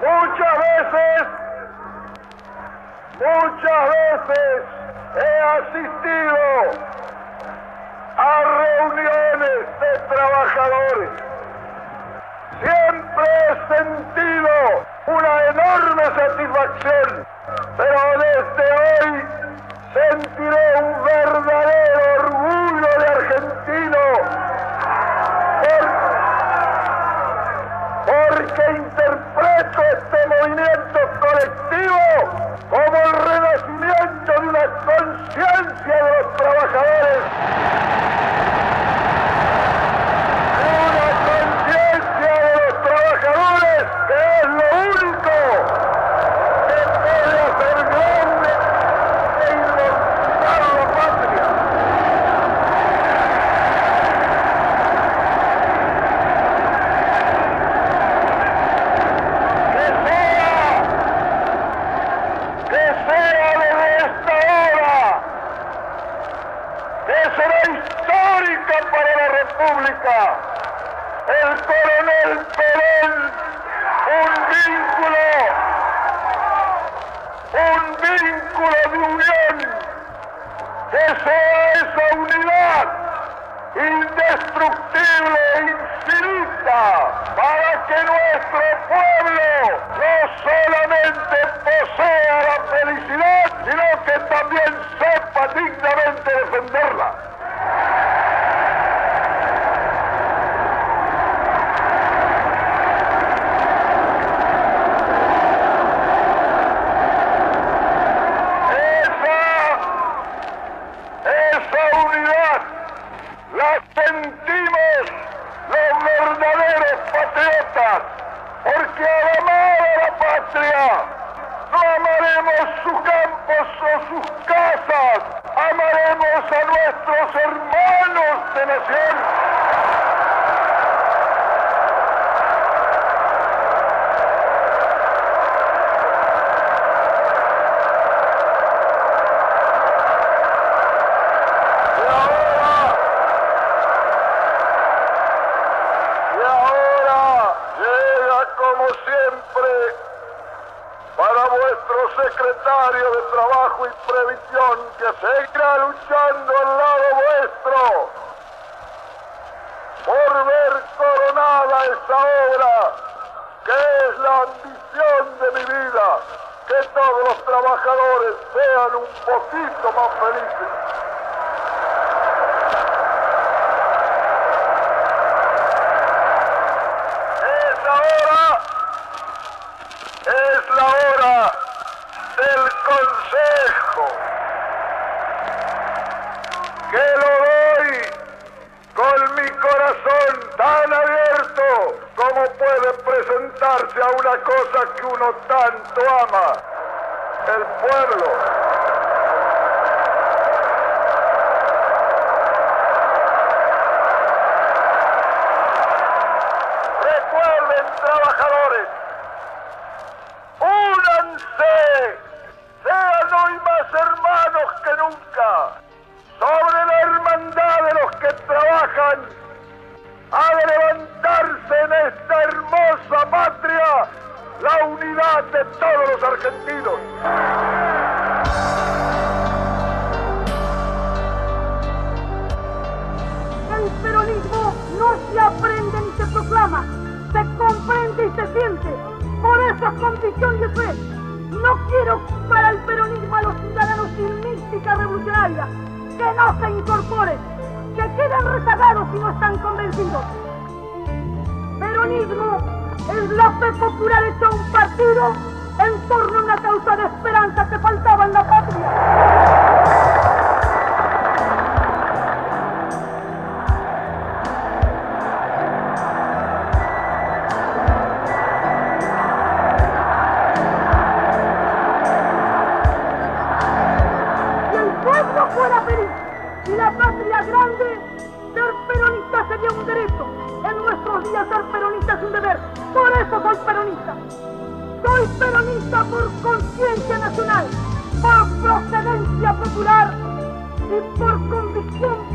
Muchas veces, muchas veces he asistido a reuniones de trabajadores. Siempre he sentido una enorme satisfacción, pero desde hoy sentiré un verdadero interpreto este movimiento colectivo como el renacimiento de una conciencia de los trabajadores, una conciencia de los trabajadores que es lo único que puede hacer grande e inmortal la patria. que sea, que sea desde esta hora, que será histórica para la República, el coronel Perón, un vínculo, un vínculo de unión, que sea esa unidad indestructible e infinita para que nuestro pueblo no solamente posea la felicidad, sino que también sepa dignamente defenderla. Esa, esa unidad la sentimos los verdaderos patriotas, porque al amar a la no amaremos sus campos o sus casas, amaremos a nuestros hermanos de nación. Y ahora, y ahora llega como siempre para vuestro secretario de Trabajo y Previsión que seguirá luchando al lado vuestro por ver coronada esta obra que es la ambición de mi vida, que todos los trabajadores sean un poquito más felices. No se aprende ni se proclama, se comprende y se siente. Por eso es convicción y fe. No quiero para el peronismo a los ciudadanos sin mística revolucionaria, que no se incorporen, que queden rezagados si no están convencidos. Peronismo es la fe popular hecha un partido en torno a una causa de esperanza que faltaba en la patria.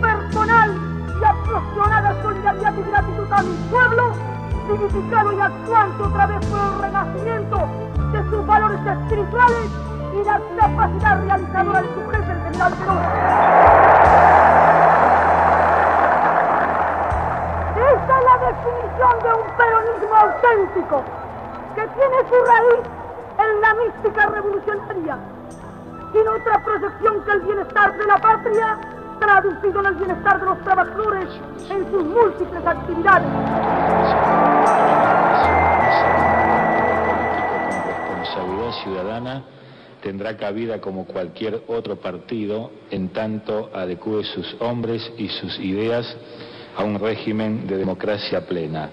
Personal y apasionada solidaridad y gratitud a mi pueblo, vivificado y actuante otra vez por el renacimiento de sus valores espirituales y la capacidad realizadora de su jefe, el general Perón. Esa es la definición de un peronismo auténtico, que tiene su raíz en la mística revolucionaria, sin otra proyección que el bienestar de la patria, traducido en el bienestar de los trabajadores en sus múltiples actividades. responsabilidad ciudadana tendrá cabida como cualquier otro partido en tanto adecue sus hombres y sus ideas a un régimen de democracia plena.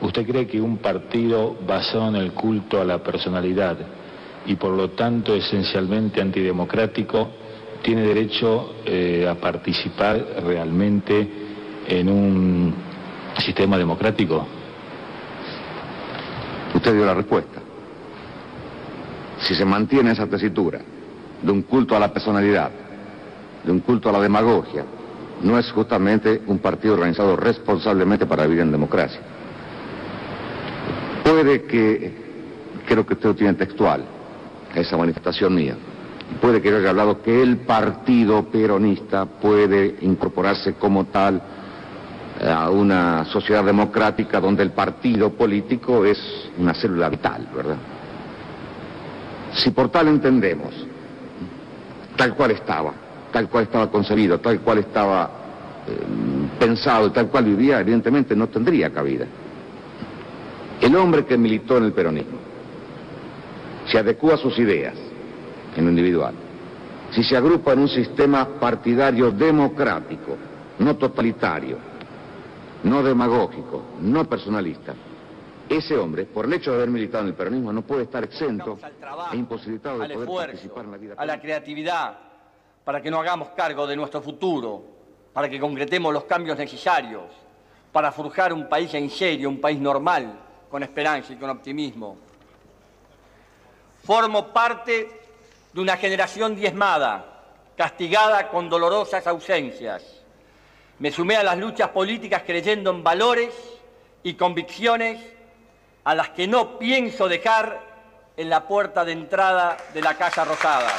¿Usted cree que un partido basado en el culto a la personalidad y por lo tanto esencialmente antidemocrático tiene derecho eh, a participar realmente en un sistema democrático? Usted dio la respuesta. Si se mantiene esa tesitura de un culto a la personalidad, de un culto a la demagogia, no es justamente un partido organizado responsablemente para vivir en democracia. Puede que, creo que usted lo tiene textual, esa manifestación mía, puede que yo haya hablado que el partido peronista puede incorporarse como tal a una sociedad democrática donde el partido político es una célula vital, ¿verdad? Si por tal entendemos, tal cual estaba, tal cual estaba concebido, tal cual estaba eh, pensado, tal cual vivía, evidentemente no tendría cabida. El hombre que militó en el peronismo se adecua a sus ideas en lo individual, si se agrupa en un sistema partidario democrático, no totalitario, no demagógico, no personalista, ese hombre, por el hecho de haber militado en el peronismo, no puede estar exento e imposibilitado de al poder esfuerzo, participar en la vida a la creatividad, para que no hagamos cargo de nuestro futuro, para que concretemos los cambios necesarios, para forjar un país en serio, un país normal, con esperanza y con optimismo. Formo parte de una generación diezmada, castigada con dolorosas ausencias. Me sumé a las luchas políticas creyendo en valores y convicciones a las que no pienso dejar en la puerta de entrada de la Casa Rosada.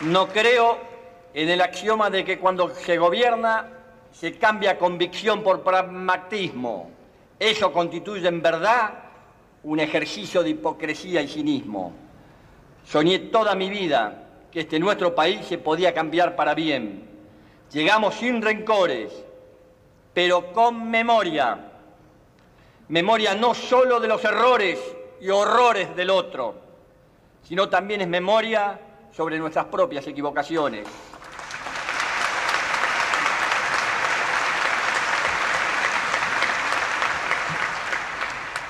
No creo en el axioma de que cuando se gobierna se cambia convicción por pragmatismo. Eso constituye en verdad un ejercicio de hipocresía y cinismo. Soñé toda mi vida que este nuestro país se podía cambiar para bien. Llegamos sin rencores, pero con memoria. Memoria no solo de los errores y horrores del otro, sino también es memoria sobre nuestras propias equivocaciones.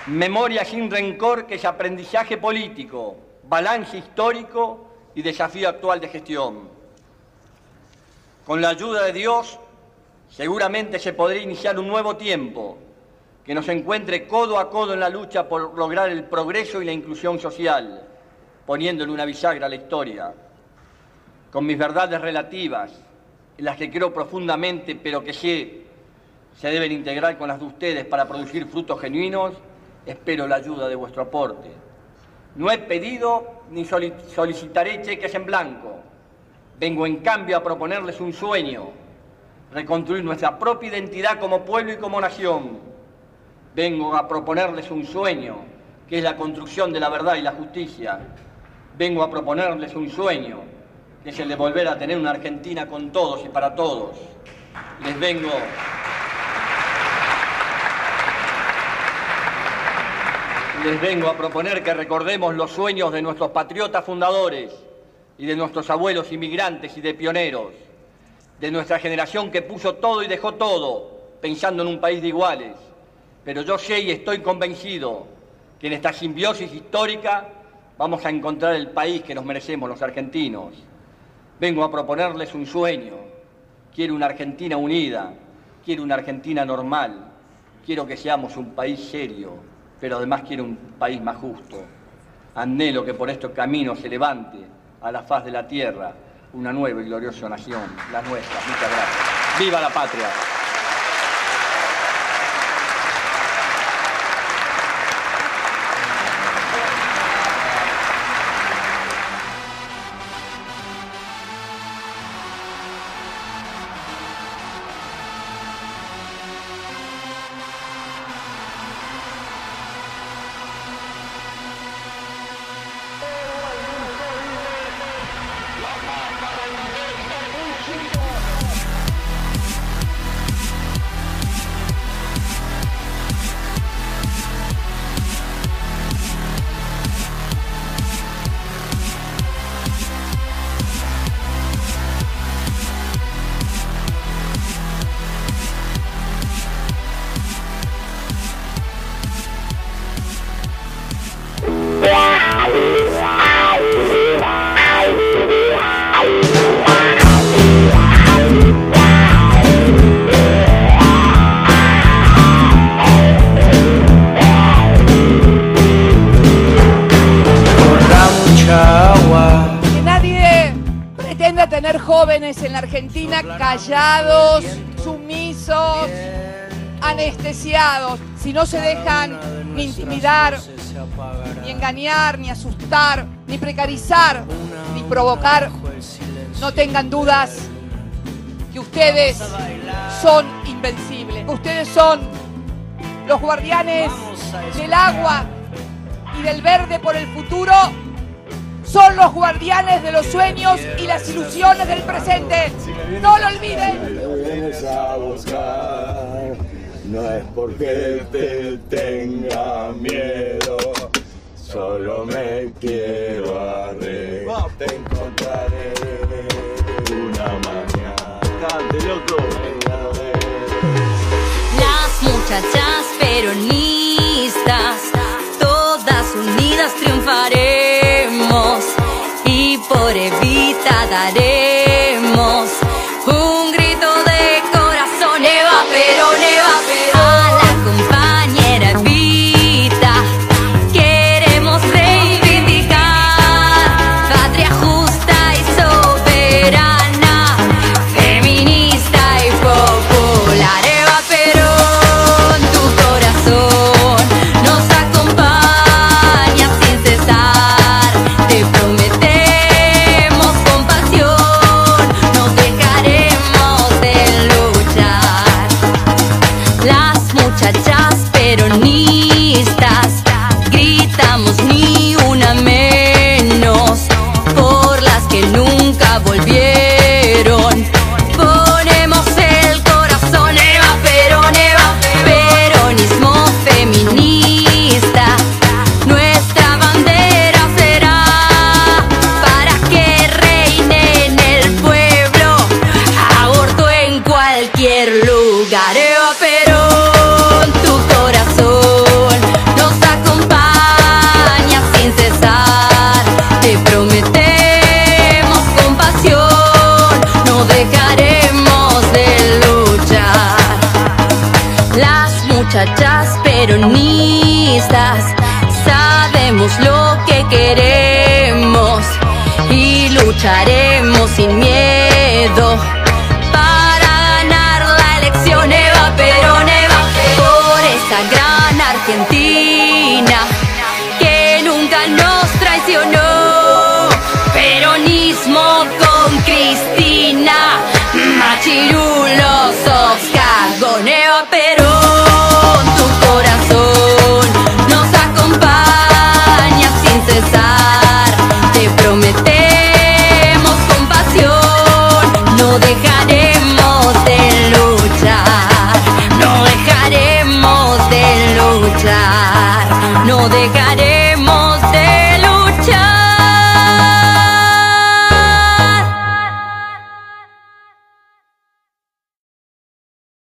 Memoria sin rencor que es aprendizaje político, balance histórico y desafío actual de gestión. Con la ayuda de Dios, seguramente se podría iniciar un nuevo tiempo que nos encuentre codo a codo en la lucha por lograr el progreso y la inclusión social, poniéndole una bisagra a la historia. Con mis verdades relativas, en las que creo profundamente, pero que sé se deben integrar con las de ustedes para producir frutos genuinos, espero la ayuda de vuestro aporte. No he pedido ni solicitaré cheques en blanco. Vengo en cambio a proponerles un sueño, reconstruir nuestra propia identidad como pueblo y como nación. Vengo a proponerles un sueño, que es la construcción de la verdad y la justicia. Vengo a proponerles un sueño, que es el de volver a tener una Argentina con todos y para todos. Les vengo les vengo a proponer que recordemos los sueños de nuestros patriotas fundadores y de nuestros abuelos inmigrantes y de pioneros, de nuestra generación que puso todo y dejó todo, pensando en un país de iguales. Pero yo sé y estoy convencido que en esta simbiosis histórica vamos a encontrar el país que nos merecemos los argentinos. Vengo a proponerles un sueño. Quiero una Argentina unida, quiero una Argentina normal, quiero que seamos un país serio, pero además quiero un país más justo. Anhelo que por estos caminos se levante a la faz de la tierra una nueva y gloriosa nación, la nuestra. Muchas gracias. ¡Viva la patria! Jóvenes en la Argentina callados, sumisos, anestesiados, si no se dejan ni intimidar, ni engañar, ni asustar, ni precarizar, ni provocar, no tengan dudas que ustedes son invencibles, ustedes son los guardianes del agua y del verde por el futuro son los guardianes de los sueños y las ilusiones del presente. No lo olviden. No es porque te tenga miedo, solo me quiero arreglar. Te encontraré una mañana. Cante, loco. Las muchachas peronistas, muchachas peronistas, sabemos lo que queremos y lucharemos sin miedo para ganar la elección. Eva Perón, Eva, por esa gran Argentina que nunca nos traicionó. Peronismo con Cristina, Machiru.